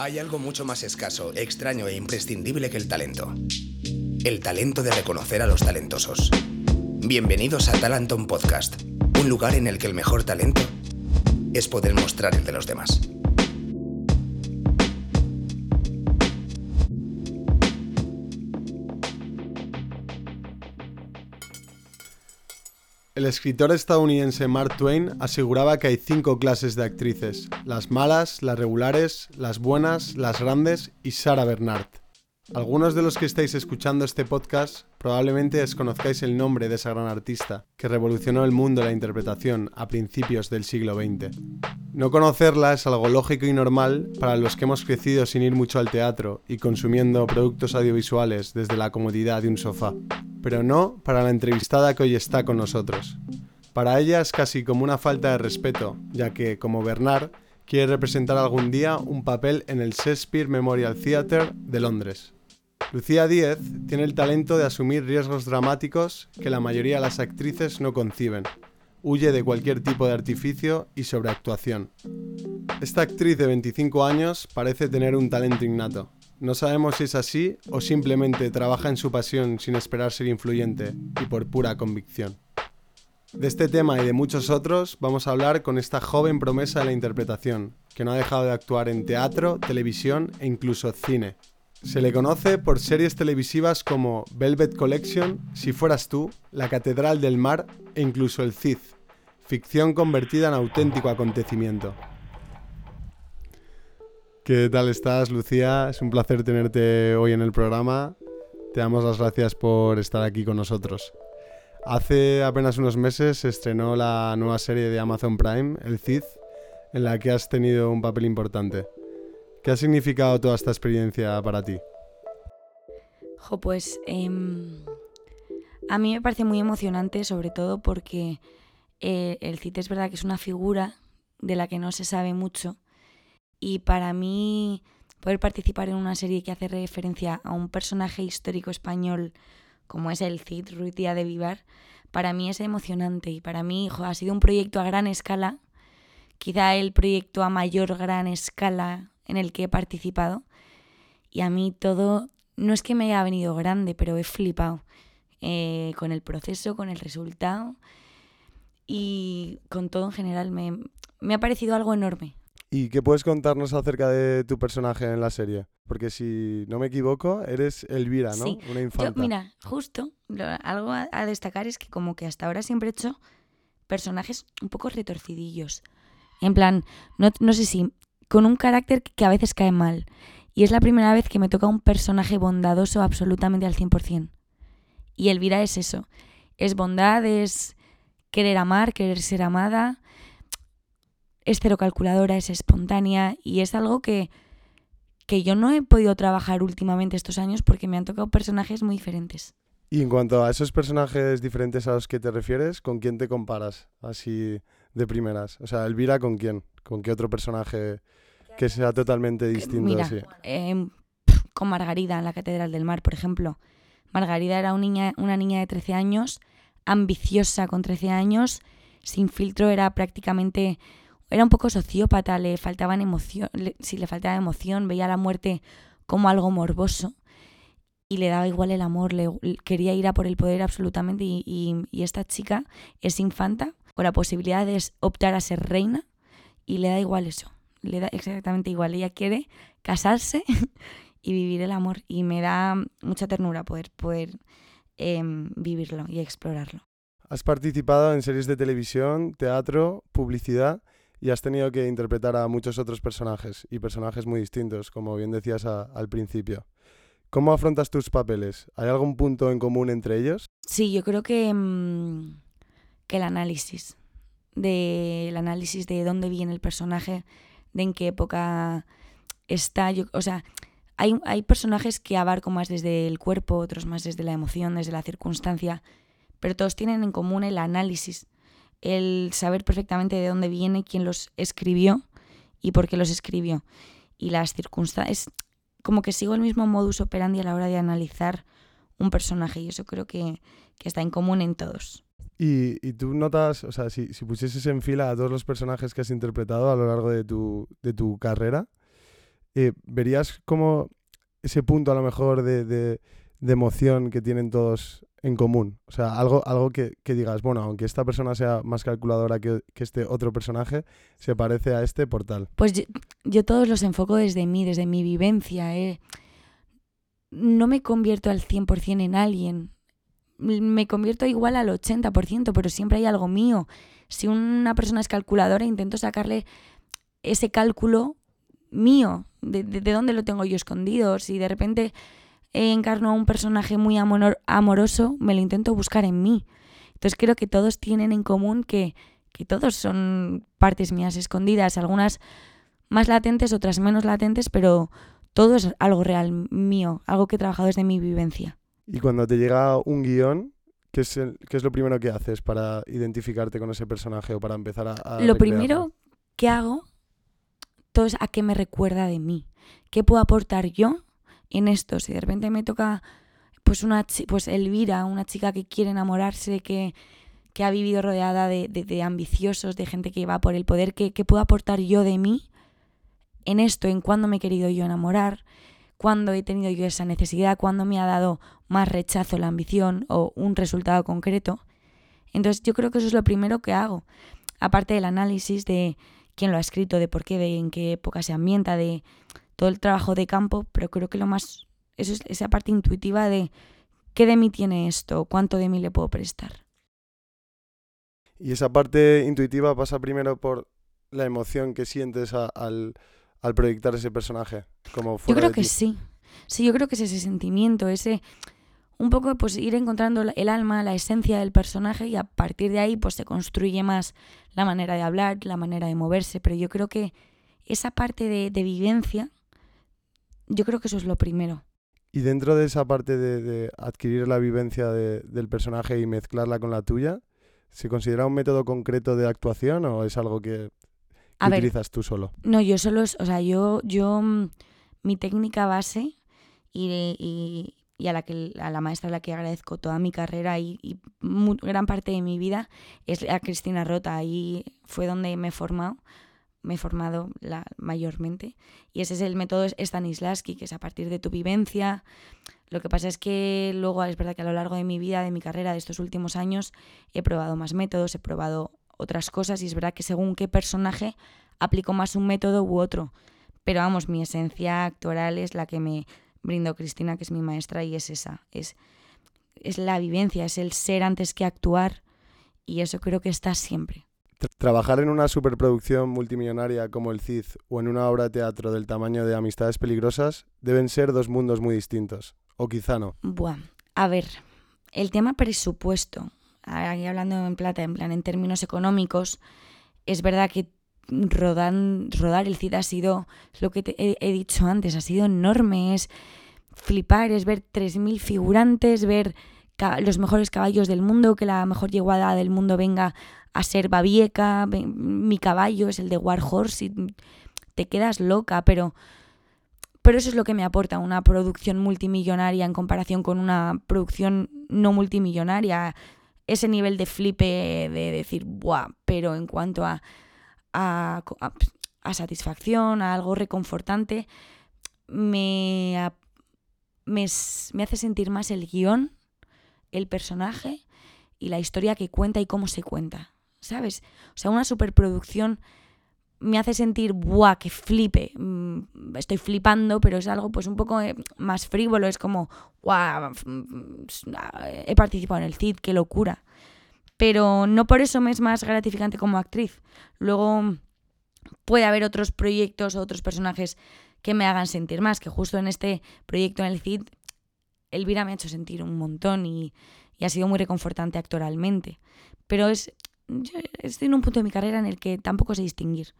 Hay algo mucho más escaso, extraño e imprescindible que el talento. El talento de reconocer a los talentosos. Bienvenidos a Talenton Podcast, un lugar en el que el mejor talento es poder mostrar el de los demás. El escritor estadounidense Mark Twain aseguraba que hay cinco clases de actrices, las malas, las regulares, las buenas, las grandes y Sarah Bernard. Algunos de los que estáis escuchando este podcast probablemente desconozcáis el nombre de esa gran artista que revolucionó el mundo de la interpretación a principios del siglo XX. No conocerla es algo lógico y normal para los que hemos crecido sin ir mucho al teatro y consumiendo productos audiovisuales desde la comodidad de un sofá pero no para la entrevistada que hoy está con nosotros. Para ella es casi como una falta de respeto, ya que, como Bernard, quiere representar algún día un papel en el Shakespeare Memorial Theatre de Londres. Lucía Díez tiene el talento de asumir riesgos dramáticos que la mayoría de las actrices no conciben. Huye de cualquier tipo de artificio y sobreactuación. Esta actriz de 25 años parece tener un talento innato, no sabemos si es así o simplemente trabaja en su pasión sin esperar ser influyente y por pura convicción. De este tema y de muchos otros vamos a hablar con esta joven promesa de la interpretación, que no ha dejado de actuar en teatro, televisión e incluso cine. Se le conoce por series televisivas como Velvet Collection, Si fueras tú, La Catedral del Mar e incluso El Cid, ficción convertida en auténtico acontecimiento. ¿Qué tal estás, Lucía? Es un placer tenerte hoy en el programa. Te damos las gracias por estar aquí con nosotros. Hace apenas unos meses se estrenó la nueva serie de Amazon Prime, El Cid, en la que has tenido un papel importante. ¿Qué ha significado toda esta experiencia para ti? Jo, pues em, a mí me parece muy emocionante, sobre todo porque eh, el Cid es verdad que es una figura de la que no se sabe mucho y para mí, poder participar en una serie que hace referencia a un personaje histórico español como es el Cid Ruiz Díaz de Vivar, para mí es emocionante y para mí ha sido un proyecto a gran escala, quizá el proyecto a mayor gran escala en el que he participado. Y a mí todo, no es que me haya venido grande, pero he flipado eh, con el proceso, con el resultado y con todo en general. Me, me ha parecido algo enorme, ¿Y qué puedes contarnos acerca de tu personaje en la serie? Porque si no me equivoco, eres Elvira, ¿no? Sí. Una infanta. Yo, mira, justo, algo a, destacar es que como que hasta ahora siempre he hecho personajes un poco retorcidillos. En plan, no, no sé si, con un carácter que a veces cae mal. Y es la primera vez que me toca un personaje bondadoso absolutamente al 100%. Y Elvira es eso. Es bondad, es querer amar, querer ser amada, es cero calculadora, es espontánea y es algo que, que yo no he podido trabajar últimamente estos años porque me han tocado personajes muy diferentes. Y en cuanto a esos personajes diferentes a los que te refieres, ¿con quién te comparas así de primeras? O sea, Elvira, ¿con quién? ¿Con qué otro personaje que sea totalmente distinto? Mira, em, con Margarida en la Catedral del Mar, por ejemplo. Margarida era niña, una niña de 13 años, ambiciosa con 13 años, sin filtro, era prácticamente era un poco sociópata, le faltaban emoción, si le faltaba emoción, veía la muerte como algo morboso y le daba igual el amor, le, quería ir a por el poder absolutamente y, esta chica es infanta con la posibilidad de optar a ser reina y le da igual eso, le da exactamente igual, ella quiere casarse y vivir el amor y me da mucha ternura poder, poder em, vivirlo y explorarlo. Has participado en series de televisión, teatro, publicidad y has tenido que interpretar a muchos otros personajes y personajes muy distintos, como bien decías al principio. ¿Cómo afrontas tus papeles? ¿Hay algún punto en común entre ellos? Sí, yo creo que, mm, que el análisis, de, el análisis de dónde viene el personaje, de en qué época está. Yo, o sea, hay, hay personajes que abarco más desde el cuerpo, otros más desde la emoción, desde la circunstancia, pero todos tienen en común el análisis el saber perfectamente de dónde viene, quién los escribió y por qué los escribió. Y las circunstancias, como que sigo el mismo modus operandi a la hora de analizar un personaje y eso creo que, está en común en todos. Y, y, tú notas, o sea, si, si, pusieses en fila a todos los personajes que has interpretado a lo largo de tu, de tu carrera, eh, ¿verías como ese punto a lo mejor de, de, emoción que tienen todos en común? O sea, algo, algo que, que digas, bueno, aunque esta persona sea más calculadora que, que este otro personaje, se parece a este por tal. Pues yo, yo todos los enfoco desde mí, desde mi vivencia. eh. No me convierto al 100% en alguien. Me convierto igual al 80%, pero siempre hay algo mío. Si una persona es calculadora, intento sacarle ese cálculo mío. De, de, de dónde lo tengo yo escondido. Si de repente encarno a un personaje muy amor amoroso, me lo intento buscar en mí. Entonces creo que todos tienen en común que, que todos son partes mías escondidas, algunas más latentes, otras menos latentes, pero todo es algo real mío, algo que he trabajado desde mi vivencia. Y cuando te llega un guion, ¿qué es, el, qué es lo primero que haces para identificarte con ese personaje o para empezar a... a lo recrearlo? primero que hago, todo es a qué me recuerda de mí, qué puedo aportar yo en esto. Si de repente me toca pues una pues Elvira, una chica que quiere enamorarse, que, que ha vivido rodeada de, de, de, ambiciosos, de gente que va por el poder, ¿qué, ¿qué, puedo aportar yo de mí en esto? En cuándo me he querido yo enamorar, cuándo he tenido yo esa necesidad, cuándo me ha dado más rechazo la ambición o un resultado concreto. Entonces yo creo que eso es lo primero que hago. Aparte del análisis de quién lo ha escrito, de por qué, de en qué época se ambienta, de todo el trabajo de campo, pero creo que lo más, esa parte intuitiva de qué de mí tiene esto, cuánto de mí le puedo prestar. Y esa parte intuitiva pasa primero por la emoción que sientes al, al, proyectar ese personaje. Como yo creo que sí. Sí, yo creo que es ese sentimiento, ese un poco pues ir encontrando el alma, la esencia del personaje y a partir de ahí pues se construye más la manera de hablar, la manera de moverse, pero yo creo que esa parte de, de vivencia yo creo que eso es lo primero. Y dentro de esa parte de, de adquirir la vivencia de, del personaje y mezclarla con la tuya, ¿se considera un método concreto de actuación o es algo que, utilizas ver, tú solo? No, yo solo, o sea, yo, yo mi técnica base y, y, y a, la que, a la maestra a la que agradezco toda mi carrera y, y muy, gran parte de mi vida es a Cristina Rota. Ahí fue donde me he formado me he formado la, mayormente. Y ese es el método Stanislavski, que es a partir de tu vivencia. Lo que pasa es que luego es verdad que a lo largo de mi vida, de mi carrera, de estos últimos años, he probado más métodos, he probado otras cosas y es verdad que según qué personaje aplico más un método u otro. Pero vamos, mi esencia actoral es la que me brindó Cristina, que es mi maestra, y es esa. Es, es la vivencia, es el ser antes que actuar. Y eso creo que está siempre. Trabajar en una superproducción multimillonaria como el CID o en una obra de teatro del tamaño de Amistades Peligrosas deben ser dos mundos muy distintos. O quizá no. Buah. A ver, el tema presupuesto, aquí hablando en plata, en plan en términos económicos, es verdad que rodar, el CID ha sido, lo que te he, dicho antes, ha sido enorme. Es flipar, es ver 3.000 figurantes, ver los mejores caballos del mundo, que la mejor yeguada del mundo venga a ser Babieca, mi caballo es el de Warhorse y te quedas loca, pero, pero eso es lo que me aporta una producción multimillonaria en comparación con una producción no multimillonaria. Ese nivel de flipe de decir, ¡buah! Pero en cuanto a, a, satisfacción, a algo reconfortante, me, me, me hace sentir más el guion el personaje y la historia que cuenta y cómo se cuenta, ¿sabes? O sea, una superproducción me hace sentir, ¡buah, que flipe! Estoy flipando, pero es algo pues un poco eh, más frívolo, es como, ¡guau! He participado en el CID, qué locura. Pero no por eso me es más gratificante como actriz. Luego puede haber otros proyectos o otros personajes que me hagan sentir más, que justo en este proyecto en el CID Elvira me ha hecho sentir un montón y, y ha sido muy reconfortante actoralmente. Pero es, yo estoy en un punto de mi carrera en el que tampoco sé distinguir.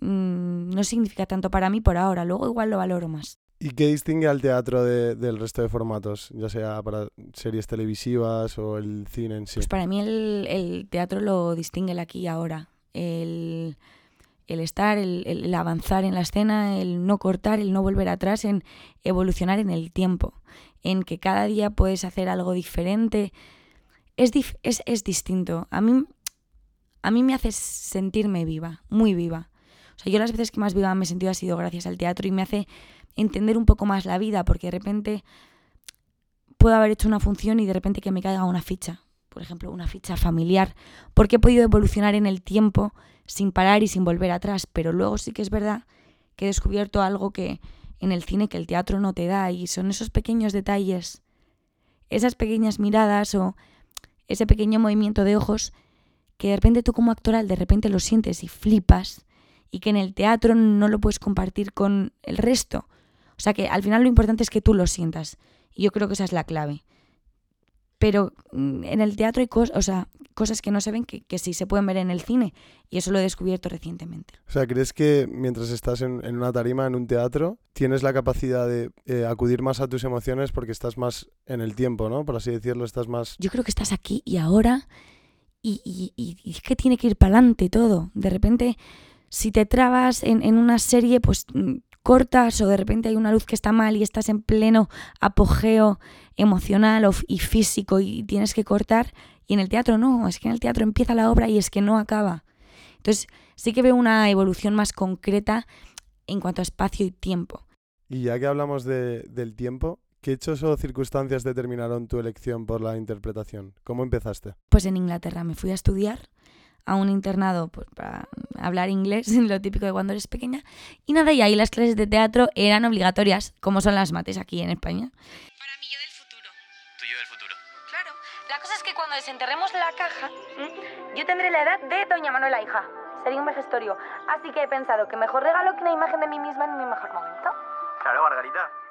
Mm, no significa tanto para mí por ahora, luego igual lo valoro más. ¿Y qué distingue al teatro de, del resto de formatos, ya sea para series televisivas o el cine en sí? Pues para mí el, el teatro lo distingue el aquí y ahora. El, el estar, el, el, avanzar en la escena, el no cortar, el no volver atrás, en evolucionar en el tiempo, en que cada día puedes hacer algo diferente. Es, dif es, es distinto. A mí, a mí me hace sentirme viva, muy viva. O sea, yo las veces que más viva me he sentido ha sido gracias al teatro y me hace entender un poco más la vida, porque de repente puedo haber hecho una función y de repente que me caiga una ficha, por ejemplo, una ficha familiar, porque he podido evolucionar en el tiempo sin parar y sin volver atrás, pero luego sí que es verdad que he descubierto algo que en el cine que el teatro no te da y son esos pequeños detalles, esas pequeñas miradas o ese pequeño movimiento de ojos que de repente tú como actoral de repente lo sientes y flipas y que en el teatro no lo puedes compartir con el resto. O sea que al final lo importante es que tú lo sientas y yo creo que esa es la clave. Pero mm, en el teatro hay cosas, o sea, cosas que no se ven que, que, sí se pueden ver en el cine y eso lo he descubierto recientemente. O sea, ¿crees que mientras estás en, en una tarima, en un teatro, tienes la capacidad de eh, acudir más a tus emociones porque estás más en el tiempo, ¿no? Por así decirlo, estás más... Yo creo que estás aquí y ahora y, es que tiene que ir para adelante todo. De repente, si te trabas en, en una serie, pues mm, cortas o de repente hay una luz que está mal y estás en pleno apogeo emocional y físico y tienes que cortar. Y en el teatro no, es que en el teatro empieza la obra y es que no acaba. Entonces sí que veo una evolución más concreta en cuanto a espacio y tiempo. Y ya que hablamos de, del tiempo, ¿qué hechos o circunstancias determinaron tu elección por la interpretación? ¿Cómo empezaste? Pues en Inglaterra me fui a estudiar a un internado pues, para hablar inglés, lo típico de cuando eres pequeña. Y nada, y ahí las clases de teatro eran obligatorias, como son las mates aquí en España. Para mí yo del futuro. ¿Tú yo del futuro? Claro. La cosa es que cuando desenterremos la caja, yo tendré la edad de Doña Manuela hija. Sería un vejestorio. Así que he pensado que mejor regalo que una imagen de mí misma en mi mejor momento. Claro, Margarita.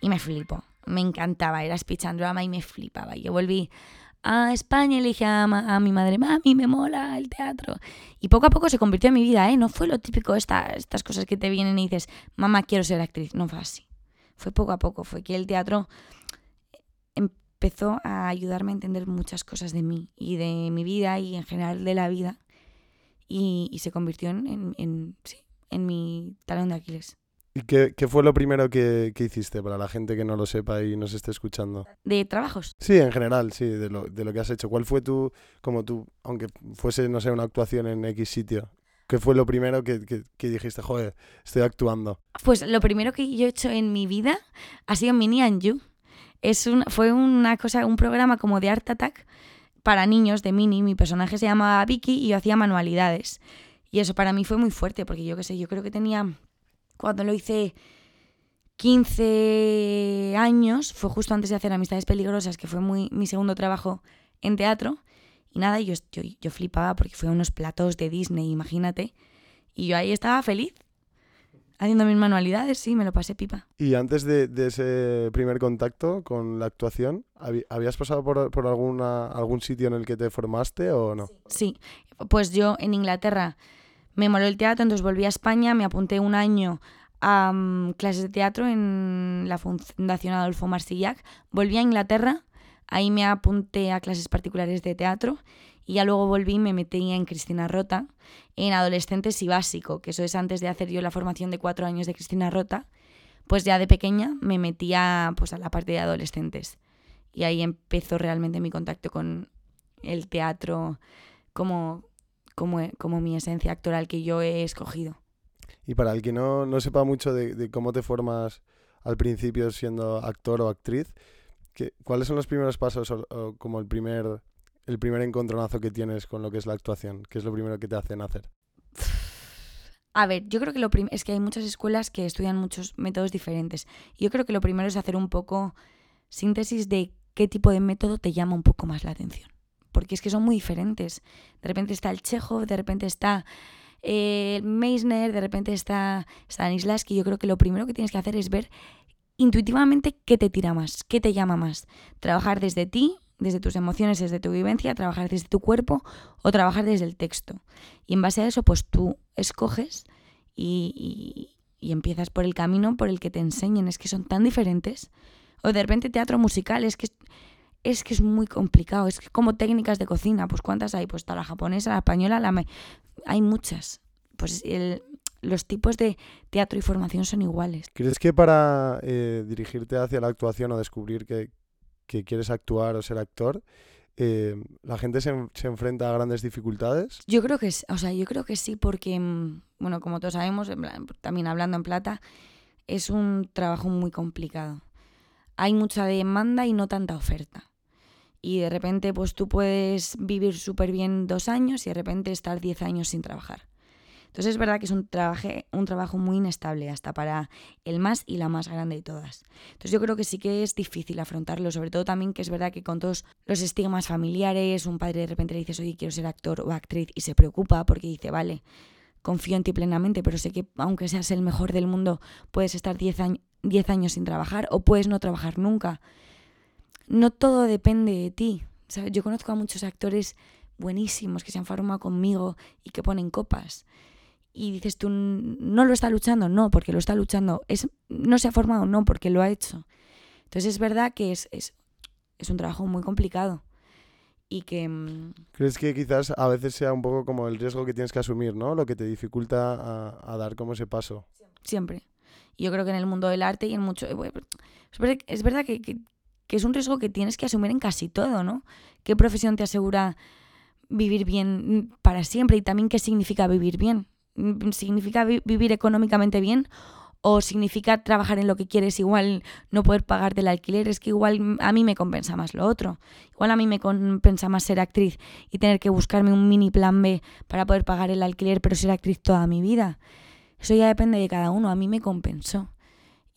Y me flipo. Me encantaba. Era speech and drama y me flipaba. Yo volví a España y le dije a, a, mi madre, mami, me mola el teatro. Y poco a poco se convirtió en mi vida, ¿eh? No fue lo típico, esta, estas cosas que te vienen y dices, mamá, quiero ser actriz. No fue así. Fue poco a poco. Fue que el teatro empezó a ayudarme a entender muchas cosas de mí y de mi vida y en general de la vida. Y, se convirtió en, en, sí, en mi talón de Aquiles. ¿Y qué, qué, fue lo primero que, que, hiciste para la gente que no lo sepa y nos esté escuchando? ¿De trabajos? Sí, en general, sí, de lo, de lo que has hecho. ¿Cuál fue tu, como tú, aunque fuese, no sé, una actuación en X sitio? ¿Qué fue lo primero que, que, que, dijiste, joder, estoy actuando? Pues lo primero que yo he hecho en mi vida ha sido Mini and You. Es un, fue una cosa, un programa como de Art Attack para niños de Mini. Mi personaje se llamaba Vicky y yo hacía manualidades. Y eso para mí fue muy fuerte, porque yo qué sé, yo creo que tenía cuando lo hice 15 años, fue justo antes de hacer Amistades Peligrosas, que fue muy, mi segundo trabajo en teatro. Y nada, yo, yo, yo flipaba porque fue a unos platos de Disney, imagínate. Y yo ahí estaba feliz, haciendo mis manualidades, sí, me lo pasé pipa. Y antes de, de ese primer contacto con la actuación, ¿habías pasado por, por alguna, algún sitio en el que te formaste o no? Sí, pues yo en Inglaterra me moló el teatro, entonces volví a España, me apunté un año a um, clases de teatro en la Fundación Adolfo Marsillac, volví a Inglaterra, ahí me apunté a clases particulares de teatro y ya luego volví y me metí en Cristina Rota, en adolescentes y básico, que eso es antes de hacer yo la formación de cuatro años de Cristina Rota, pues ya de pequeña me metía pues, a la parte de adolescentes. Y ahí empezó realmente mi contacto con el teatro como, como, como mi esencia actoral que yo he escogido. Y para el que no, no sepa mucho de, de, cómo te formas al principio siendo actor o actriz, ¿qué, ¿cuáles son los primeros pasos o, o, como el primer, el primer encontronazo que tienes con lo que es la actuación? ¿Qué es lo primero que te hacen hacer? A ver, yo creo que lo es que hay muchas escuelas que estudian muchos métodos diferentes. Yo creo que lo primero es hacer un poco síntesis de qué tipo de método te llama un poco más la atención porque es que son muy diferentes. De repente está el Chekhov, de repente está eh, Meisner, de repente está Stanislavski. Yo creo que lo primero que tienes que hacer es ver intuitivamente qué te tira más, qué te llama más. Trabajar desde ti, desde tus emociones, desde tu vivencia, trabajar desde tu cuerpo o trabajar desde el texto. Y en base a eso, pues tú escoges y, y, y empiezas por el camino por el que te enseñen. Es que son tan diferentes. O de repente teatro musical, es que es que es muy complicado. Es que como técnicas de cocina, pues ¿cuántas hay? Pues está la japonesa, la española, la... Hay muchas. Pues el, los tipos de teatro y formación son iguales. ¿Crees que para eh, dirigirte hacia la actuación o descubrir que, que, quieres actuar o ser actor, eh, ¿la gente se, se enfrenta a grandes dificultades? Yo creo que o sea, yo creo que sí, porque, mm, bueno, como todos sabemos, en plan, también hablando en plata, es un trabajo muy complicado. Hay mucha demanda y no tanta oferta. Y de repente, pues tú puedes vivir súper bien dos años y de repente estar diez años sin trabajar. Entonces es verdad que es un, trabaje, un trabajo muy inestable, hasta para el más y la más grande de todas. Entonces yo creo que sí que es difícil afrontarlo, sobre todo también que es verdad que con todos los estigmas familiares, un padre de repente le dices, oye, quiero ser actor o actriz, y se preocupa porque dice, vale, confío en ti plenamente, pero sé que aunque seas el mejor del mundo, puedes estar 10 años, 10 años sin trabajar o puedes no trabajar nunca. No todo depende de ti. ¿sabes? Yo conozco a muchos actores buenísimos que se han formado conmigo y que ponen copas. Y dices tú, no lo está luchando, no, porque lo está luchando. Es, no se ha formado, no, porque lo ha hecho. Entonces es verdad que es, es, es un trabajo muy complicado. Y que... mm, ¿Crees que quizás a veces sea un poco como el riesgo que tienes que asumir, ¿no? Lo que te dificulta a, a dar como ese paso. Siempre. Y yo creo que en el mundo del arte y en mucho... eh, Es verdad, es verdad que, que- que es un riesgo que tienes que asumir en casi todo, ¿no? ¿Qué profesión te asegura vivir bien para siempre? Y también qué significa vivir bien. ¿Significa vi- vivir económicamente bien? ¿O significa trabajar en lo que quieres, igual no poder pagarte el alquiler? Es que igual a mí me compensa más lo otro. Igual a mí me compensa más ser actriz y tener que buscarme un mini plan B para poder pagar el alquiler, pero ser actriz toda mi vida. Eso ya depende de cada uno. A mí me compensó.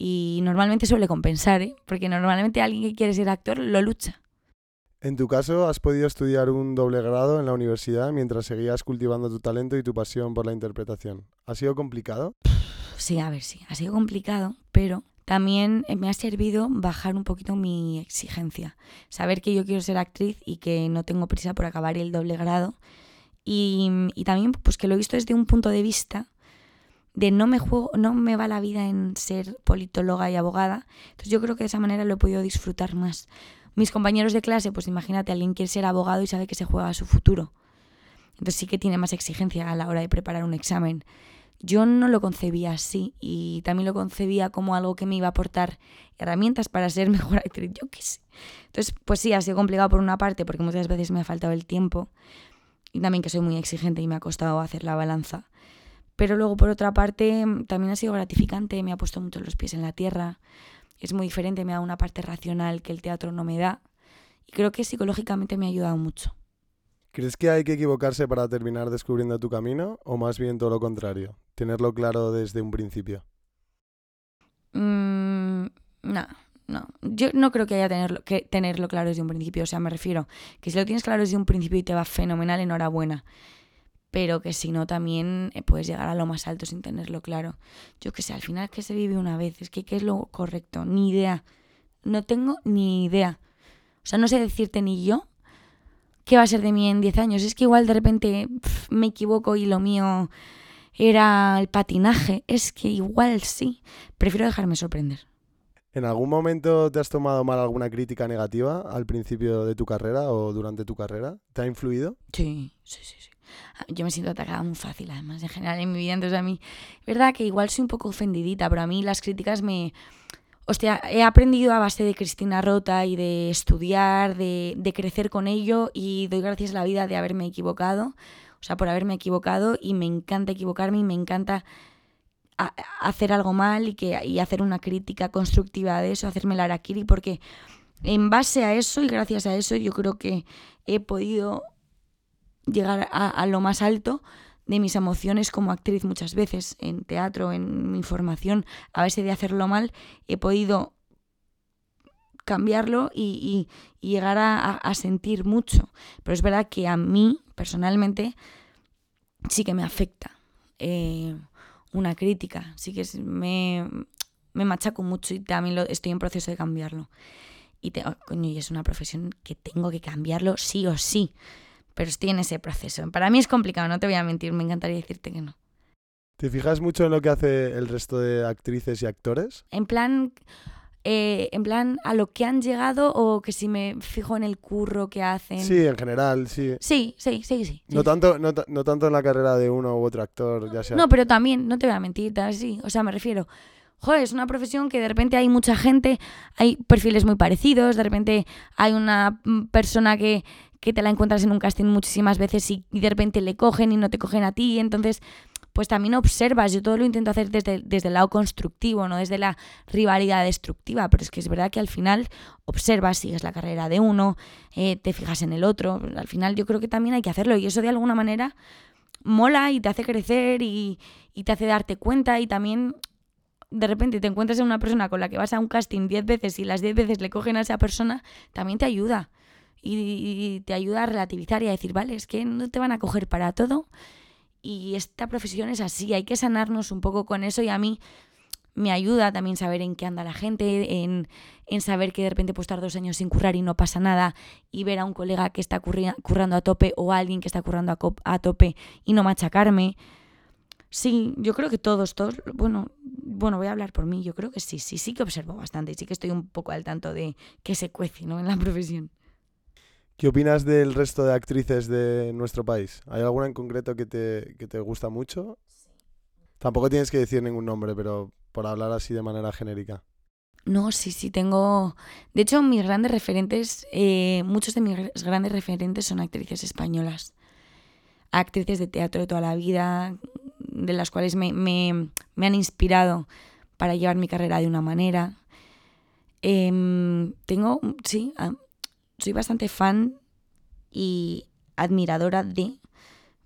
Y normalmente suele compensar, ¿eh? Porque normalmente alguien que quiere ser actor lo lucha. En tu caso, has podido estudiar un doble grado en la universidad mientras seguías cultivando tu talento y tu pasión por la interpretación. ¿Ha sido complicado? Sí, a ver, sí. Ha sido complicado, pero también eh, me ha servido bajar un poquito mi exigencia. Saber que yo quiero ser actriz y que no tengo prisa por acabar el doble grado. Y, y también pues que lo he visto desde un punto de vista de no me juego, no me va la vida en ser politóloga y abogada. Entonces yo creo que de esa manera lo he podido disfrutar más. Mis compañeros de clase, pues imagínate, alguien quiere ser abogado y sabe que se juega su futuro. Entonces sí que tiene más exigencia a la hora de preparar un examen. Yo no lo concebía así y también lo concebía como algo que me iba a aportar herramientas para ser mejor actriz, yo qué sé. Entonces, pues sí, ha sido complicado por una parte porque muchas veces me ha faltado el tiempo y también que soy muy exigente y me ha costado hacer la balanza. Pero luego, por otra parte, también ha sido gratificante, me ha puesto mucho los pies en la tierra. Es muy diferente, me da una parte racional que el teatro no me da. Y creo que psicológicamente me ha ayudado mucho. ¿Crees que hay que equivocarse para terminar descubriendo tu camino o más bien todo lo contrario? Tenerlo claro desde un principio. Mm, no, no. Yo no creo que haya tenerlo, que tenerlo claro desde un principio. O sea, me refiero que si lo tienes claro desde un principio y te va fenomenal, enhorabuena. Pero que si no, también eh, puedes llegar a lo más alto sin tenerlo claro. Yo que sé, al final que se vive una vez. Es que qué es lo correcto. Ni idea. No tengo ni idea. O sea, no sé decirte ni yo qué va a ser de mí en 10 años. Es que igual de repente me equivoco y lo mío era el patinaje. Es que igual sí. Prefiero dejarme sorprender. ¿En algún momento te has tomado mal alguna crítica negativa al principio de tu carrera o durante tu carrera? ¿Te ha influido? Sí, sí, sí, sí. Ah, Yo me siento atacada muy fácil, además, en general en mi vida. Entonces, a mí, verdad que igual soy un poco ofendidita, pero a mí las críticas me. Hostia, he aprendido a base de Cristina Rota y de estudiar, de, de crecer con ello y doy gracias a la vida de haberme equivocado, o sea, por haberme equivocado y me encanta equivocarme y me encanta hacer algo mal y, que, y hacer una crítica constructiva de eso, hacerme la araquiri, porque en base a eso y gracias a eso yo creo que he podido llegar a, lo más alto de mis emociones como actriz muchas veces, en teatro, en mi formación, a base de hacerlo mal, he podido cambiarlo y, llegar a, sentir mucho. Pero es verdad que a mí, personalmente, sí que me afecta eh, una crítica, sí que me, me machaco mucho y también lo, estoy en proceso de cambiarlo. Y, te- oh, coño, y es una profesión que tengo que cambiarlo sí o sí pero estoy en ese proceso. Para mí es complicado, no te voy a mentir, me encantaría decirte que no. ¿Te fijas mucho en lo que hace el resto de actrices y actores? En plan, eh, en plan a lo que han llegado o que si me fijo en el curro que hacen. Sí, en general, sí. sí, sí, sí. sí, No sí. tanto, no, ta- no tanto en la carrera de uno u otro actor, ya sea. No, pero también, no te voy a mentir, sí. O sea, me refiero, joder, es una profesión que de repente hay mucha gente, hay perfiles muy parecidos, de repente hay una mm, persona que, que te la encuentras en un casting muchísimas veces y, y de repente le cogen y no te cogen a ti, entonces pues también observas, yo todo lo intento hacer desde, desde el lado constructivo, no desde la rivalidad destructiva, pero es que es verdad que al final observas, sigues la carrera de uno, eh, te fijas en el otro, al final yo creo que también hay que hacerlo y eso de alguna manera mola y te hace crecer y, te hace darte cuenta y también de repente te encuentras en una persona con la que vas a un casting 10 veces y las 10 veces le cogen a esa persona, también te ayuda. Y, te ayuda a relativizar y a decir, vale, es que no te van a coger para todo y esta profesión es así, hay que sanarnos un poco con eso y a mí me ayuda también saber en qué anda la gente, en, en saber que de repente puedo estar dos años sin currar y no pasa nada y ver a un colega que está currando a tope o a alguien que está currando a tope y no machacarme. Sí, yo creo que todos, todos, bueno, bueno, voy a hablar por mí, yo creo que sí, sí, sí que observo bastante y sí que estoy un poco al tanto de que se cuece, ¿no? En la profesión. ¿Qué opinas del resto de actrices de nuestro país? ¿Hay alguna en concreto que te, que te gusta mucho? Tampoco tienes que decir ningún nombre, pero por hablar así de manera genérica. No, sí, sí, tengo... De hecho, mis grandes referentes, eh, muchos de mis gr- grandes referentes son actrices españolas. Actrices de teatro de toda la vida, de las cuales me, me- me han inspirado para llevar mi carrera de una manera. Em, tengo, sí, soy bastante fan y admiradora de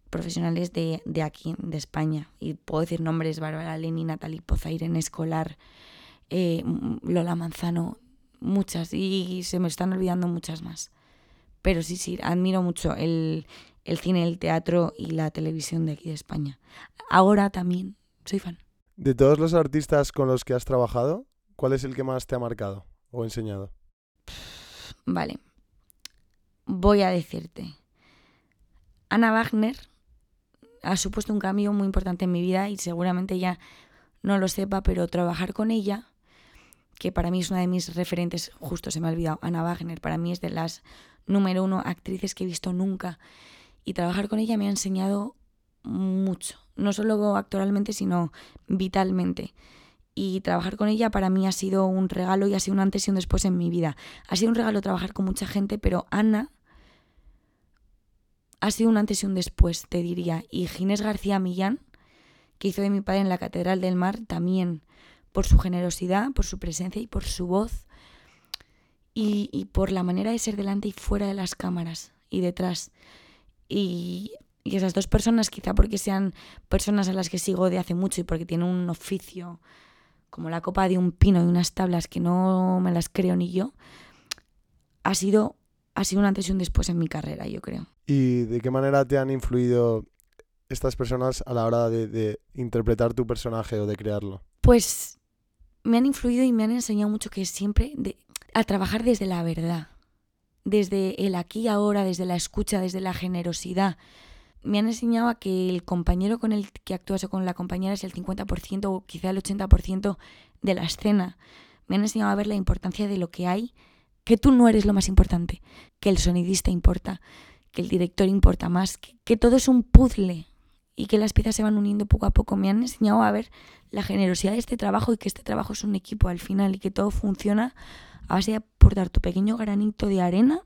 profesionales de, de aquí, de España. Y puedo decir nombres, Bárbara Leni, Natalie Poza, Irene Escolar, eh, Lola Manzano, muchas, y se me están olvidando muchas más. Pero sí, sí, admiro mucho el, el cine, el teatro y la televisión de aquí de España. Ahora también soy fan. De todos los artistas con los que has trabajado, ¿cuál es el que más te ha marcado o enseñado? Vale, voy a decirte. Ana Wagner ha supuesto un cambio muy importante en mi vida y seguramente ella no lo sepa, pero trabajar con ella, que para mí es una de mis referentes, justo se me ha olvidado, Ana Wagner, para mí es de las número uno actrices que he visto nunca. Y trabajar con ella me ha enseñado mucho, no solo actoralmente, sino vitalmente. Y trabajar con ella para mí ha sido un regalo y ha sido un antes y un después en mi vida. Ha sido un regalo trabajar con mucha gente, pero Ana ha sido un antes y un después, te diría. Y Ginés García Millán, que hizo de mi padre en la Catedral del Mar, también por su generosidad, por su presencia y por su voz. Y, por la manera de ser delante y fuera de las cámaras y detrás. Y, y esas dos personas, quizá porque sean personas a las que sigo de hace mucho y porque tienen un oficio como la copa de un pino y unas tablas que no me las creo ni yo, ha sido, ha sido un antes y un después en mi carrera, yo creo. ¿Y de qué manera te han influido estas personas a la hora de, interpretar tu personaje o de crearlo? Pues me han influido y me han enseñado mucho que siempre de- a trabajar desde la verdad, desde el aquí y ahora, desde la escucha, desde la generosidad. Me han enseñado que el compañero con el que actúas o con la compañera es el 50% o quizá el 80% de la escena. Me han enseñado a ver la importancia de lo que hay, que tú no eres lo más importante, que el sonidista importa, que el director importa más, que, que todo es un puzzle y que las piezas se van uniendo poco a poco. Me han enseñado a ver la generosidad de este trabajo y que este trabajo es un equipo al final y que todo funciona a base de aportar tu pequeño granito de arena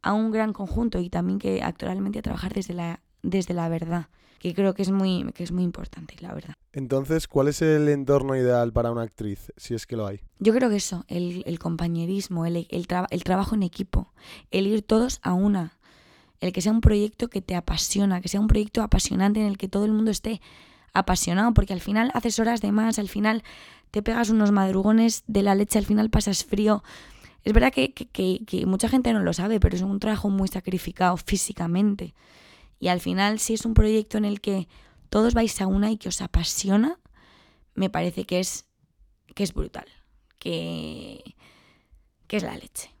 a un gran conjunto y también que actualmente trabajar desde la, desde la verdad, que creo que es muy, que es muy importante, la verdad. Entonces, ¿cuál es el entorno ideal para una actriz, si es que lo hay? Yo creo que eso, el, el compañerismo, el, el, traba- el trabajo en equipo, el ir todos a una, el que sea un proyecto que te apasiona, que sea un proyecto apasionante en el que todo el mundo esté apasionado, porque al final haces horas de más, al final te pegas unos madrugones de la leche, al final pasas frío. Es verdad que, mucha gente no lo sabe, pero es un trabajo muy sacrificado físicamente. Y al final, si es un proyecto en el que todos vais a una y que os apasiona, me parece que es, que es brutal, que, que es la leche.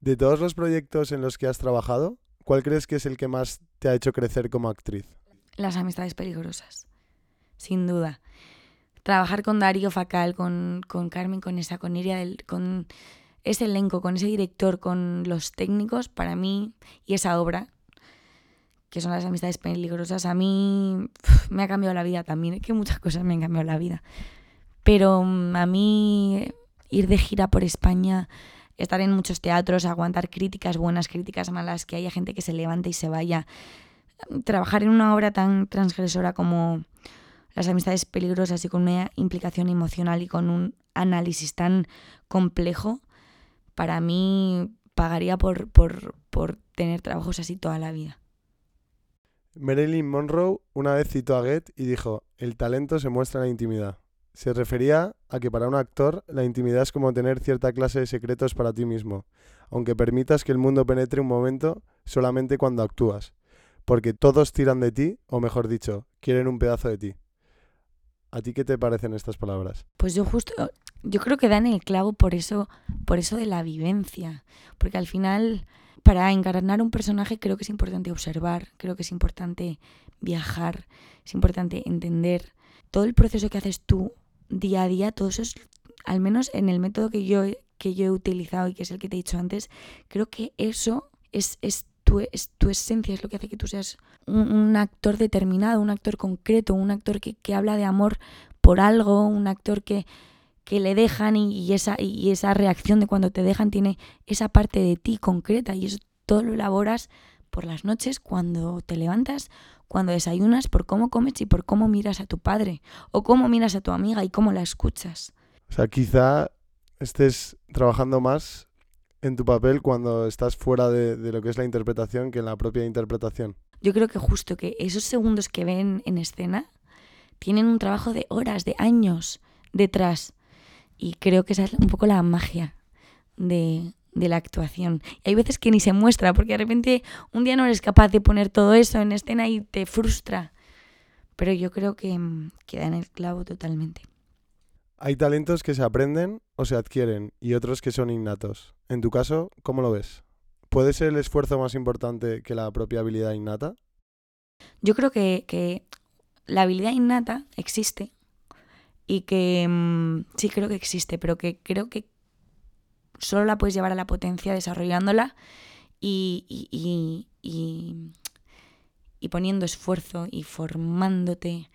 De todos los proyectos en los que has trabajado, ¿cuál crees que es el que más te ha hecho crecer como actriz? Las amistades peligrosas, sin duda. Trabajar con Darío Facal, con, con Carmen, con esa, con Iria, del- con ese elenco, con ese director, con los técnicos, para mí, y esa obra, que son las amistades peligrosas, a mí me ha cambiado la vida también. Es que muchas cosas me han cambiado la vida. Pero mm, a mí ir de gira por España, estar en muchos teatros, aguantar críticas buenas, críticas malas, que haya gente que se levante y se vaya, trabajar en una obra tan transgresora como las amistades peligrosas y con una implicación emocional y con un análisis tan complejo, para mí pagaría por, por, por tener trabajos así toda la vida. Marilyn Monroe una vez citó a Goethe y dijo, el talento se muestra en la intimidad. Se refería a que para un actor la intimidad es como tener cierta clase de secretos para ti mismo, aunque permitas que el mundo penetre un momento solamente cuando actúas, porque todos tiran de ti, o mejor dicho, quieren un pedazo de ti. ¿A ti qué te parecen estas palabras? Pues yo justo, yo creo que dan el clavo por eso, por eso de la vivencia, porque al final para encarnar un personaje creo que es importante observar, creo que es importante viajar, es importante entender todo el proceso que haces tú día a día, todo eso es, al menos en el método que yo, que yo he utilizado y que es el que te he dicho antes, creo que eso es, es, tu, es tu esencia, es lo que hace que tú seas un, actor determinado, un actor concreto, un actor que, que, habla de amor por algo, un actor que, que le dejan y, y, esa, y esa reacción de cuando te dejan tiene esa parte de ti concreta y eso todo lo elaboras por las noches cuando te levantas cuando desayunas, por cómo comes y por cómo miras a tu padre, o cómo miras a tu amiga y cómo la escuchas. O sea, quizá estés trabajando más en tu papel cuando estás fuera de, de, lo que es la interpretación que en la propia interpretación. Yo creo que justo que esos segundos que ven en escena tienen un trabajo de horas, de años detrás. Y creo que esa es un poco la magia de, de la actuación. Y hay veces que ni se muestra, porque de repente un día no eres capaz de poner todo eso en escena y te frustra. Pero yo creo que mm, queda en el clavo totalmente. Hay talentos que se aprenden o se adquieren y otros que son innatos. En tu caso, ¿cómo lo ves? ¿Puede ser el esfuerzo más importante que la propia habilidad innata? Yo creo que, que la habilidad innata existe y que mmm, sí creo que existe, pero que creo que solo la puedes llevar a la potencia desarrollándola y, y, y, poniendo esfuerzo y formándote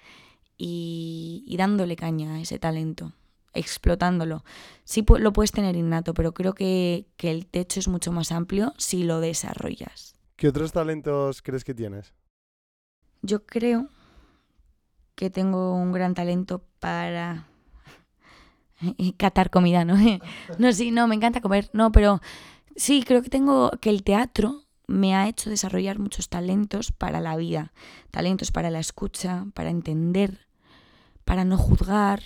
y, dándole caña a ese talento, explotándolo. Sí lo puedes tener innato, pero creo que, que el techo es mucho más amplio si lo desarrollas. ¿Qué otros talentos crees que tienes? Yo creo que tengo un gran talento para catar comida, ¿no? no, sí, no, me encanta comer, no, pero sí, creo que tengo que el teatro me ha hecho desarrollar muchos talentos para la vida, talentos para la escucha, para entender, para no juzgar,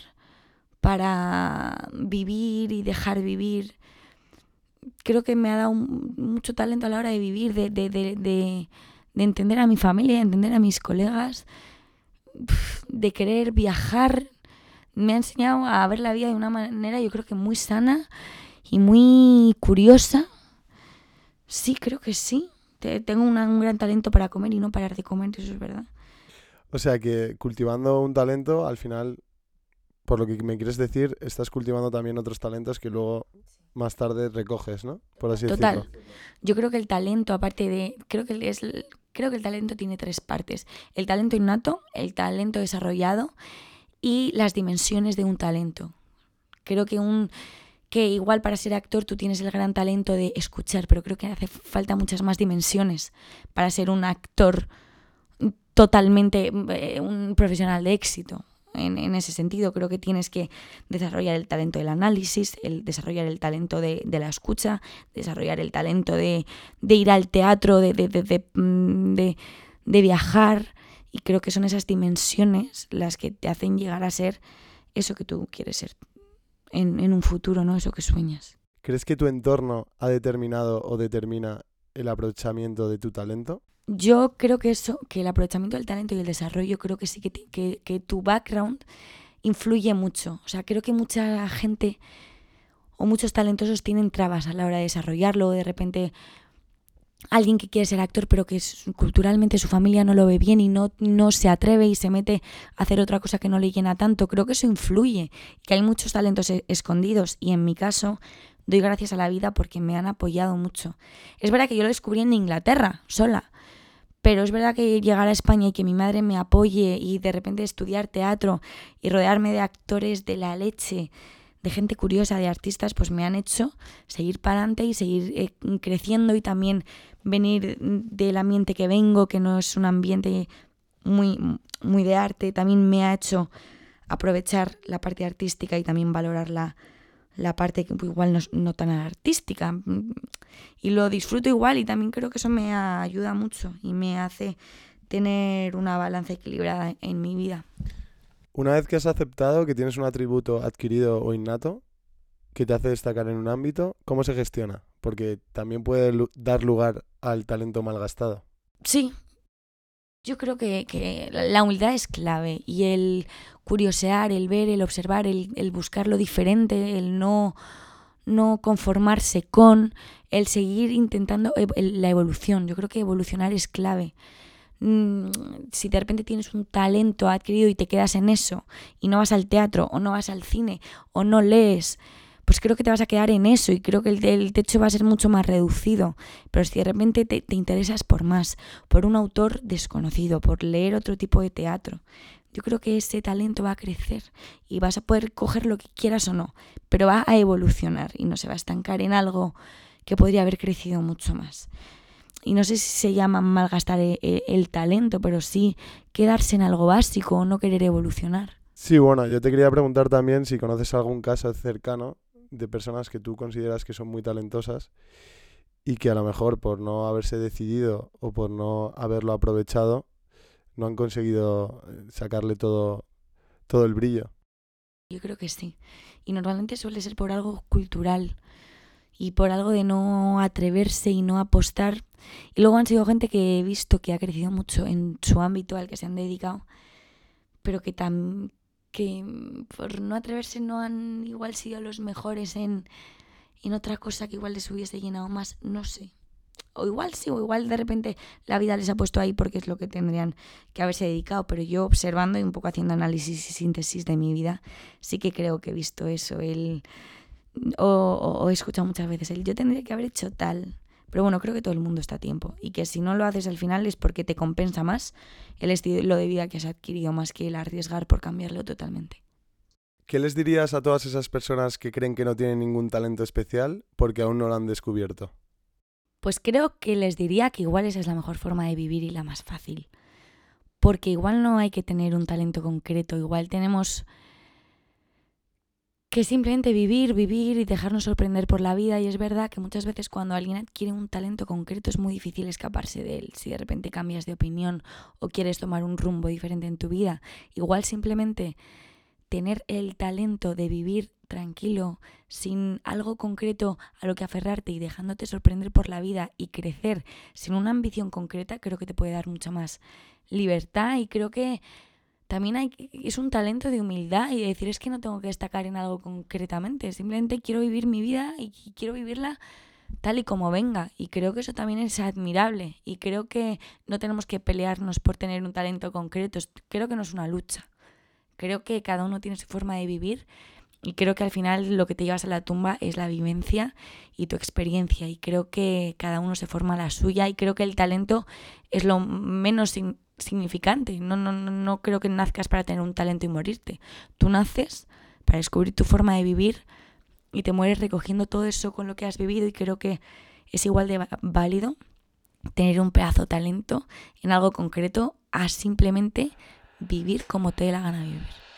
para vivir y dejar vivir. Creo que me ha dado mucho talento a la hora de vivir, de, de, de, de, entender a mi familia, de entender a mis colegas, de querer viajar me ha enseñado a ver la vida de una manera yo creo que muy sana y muy curiosa. Sí, creo que sí. Tengo una, un gran talento para comer y no parar de comer, eso es verdad. O sea que cultivando un talento, al final, por lo que me quieres decir, estás cultivando también otros talentos que luego más tarde recoges, ¿no? Por así Total. decirlo. Yo creo que el talento, aparte de. Creo que, es, creo que el talento tiene tres partes: el talento innato, el talento desarrollado y las dimensiones de un talento. Creo que un que igual para ser actor tú tienes el gran talento de escuchar, pero creo que hace falta muchas más dimensiones para ser un actor totalmente eh, un profesional de éxito. En, ese sentido, creo que tienes que desarrollar el talento del análisis, el desarrollar el talento de, de la escucha, desarrollar el talento de, de ir al teatro, de, de, mm, de viajar, y creo que son esas dimensiones las que te hacen llegar a ser eso que tú quieres ser en, en un futuro, ¿no? Eso que sueñas. ¿Crees que tu entorno ha determinado o determina el aprovechamiento de tu talento? Yo creo que eso, que el aprovechamiento del talento y el desarrollo, creo que sí que, que, que tu background influye mucho. O sea, creo que mucha gente o muchos talentosos tienen trabas a la hora de desarrollarlo, de repente alguien que quiere ser actor pero que culturalmente su familia no lo ve bien y no, no se atreve y se mete a hacer otra cosa que no le llena tanto, creo que eso influye, que hay muchos talentos e escondidos y en mi caso doy gracias a la vida porque me han apoyado mucho. Es verdad que yo lo descubrí en Inglaterra, sola, Pero es verdad que llegar a España y que mi madre me apoye y de repente estudiar teatro y rodearme de actores de la leche, de gente curiosa, de artistas, pues me han hecho seguir para adelante y seguir eh, creciendo y también venir del ambiente que vengo, que no es un ambiente muy, muy de arte, también me ha hecho aprovechar la parte artística y también valorar la, la parte que igual no, tan artística. Y lo disfruto igual y también creo que eso me ayuda mucho y me hace tener una balanza equilibrada en mi vida. Una vez que has aceptado que tienes un atributo adquirido o innato que te hace destacar en un ámbito, ¿cómo se gestiona? Porque también puede dar lugar al talento malgastado. Sí, yo creo que, la humildad es clave y el curiosear, el ver, el observar, el, buscar lo diferente, el no, no conformarse con, el seguir intentando la evolución. Yo creo que evolucionar es clave. Mm, si de repente tienes un talento adquirido y te quedas en eso y no vas al teatro o no vas al cine o no lees, pues creo que te vas a quedar en eso y creo que el, techo va a ser mucho más reducido. Pero si de repente te, te interesas por más, por un autor desconocido, por leer otro tipo de teatro, yo creo que ese talento va a crecer y vas a poder coger lo que quieras o no, pero va a evolucionar y no se va a estancar en algo que podría haber crecido mucho más y no sé si se llama malgastar el, eh, el, talento, pero sí quedarse en algo básico o no querer evolucionar. Sí, bueno, yo te quería preguntar también si conoces algún caso cercano de personas que tú consideras que son muy talentosas y que a lo mejor por no haberse decidido o por no haberlo aprovechado no han conseguido eh, sacarle todo, todo el brillo. Yo creo que sí. Y normalmente suele ser por algo cultural y por algo de no atreverse y no apostar. Y luego han sido gente que he visto que ha crecido mucho en su ámbito al que se han dedicado, pero que, tan, que por no atreverse no han igual sido los mejores en, en otra cosa que igual les hubiese llenado más, no sé. O igual sí, o igual de repente la vida les ha puesto ahí porque es lo que tendrían que haberse dedicado, pero yo observando y un poco haciendo análisis y síntesis de mi vida, sí que creo que he visto eso, el o, he escuchado muchas veces el yo tendría que haber hecho tal. Pero bueno, creo que todo el mundo está a tiempo y que si no lo haces al final es porque te compensa más el estilo de vida que has adquirido más que el arriesgar por cambiarlo totalmente. ¿Qué les dirías a todas esas personas que creen que no tienen ningún talento especial porque aún no lo han descubierto? Pues creo que les diría que igual esa es la mejor forma de vivir y la más fácil. Porque igual no hay que tener un talento concreto, igual tenemos que simplemente vivir, vivir y dejarnos sorprender por la vida. Y es verdad que muchas veces cuando alguien adquiere un talento concreto es muy difícil escaparse de él. Si de repente cambias de opinión o quieres tomar un rumbo diferente en tu vida, igual simplemente tener el talento de vivir tranquilo, sin algo concreto a lo que aferrarte y dejándote sorprender por la vida y crecer sin una ambición concreta, creo que te puede dar mucha más libertad y creo que también hay, es un talento de humildad y de decir es que no tengo que destacar en algo concretamente, simplemente quiero vivir mi vida y quiero vivirla tal y como venga. Y creo que eso también es admirable. Y creo que no tenemos que pelearnos por tener un talento concreto. Creo que no es una lucha. Creo que cada uno tiene su forma de vivir. Y creo que al final lo que te llevas a la tumba es la vivencia y tu experiencia. Y creo que cada uno se forma la suya. Y creo que el talento es lo menos significante. No, no, no creo que nazcas para tener un talento y morirte. Tú naces para descubrir tu forma de vivir y te mueres recogiendo todo eso con lo que has vivido y creo que es igual de válido tener un pedazo de talento en algo concreto a simplemente vivir como te dé la gana vivir.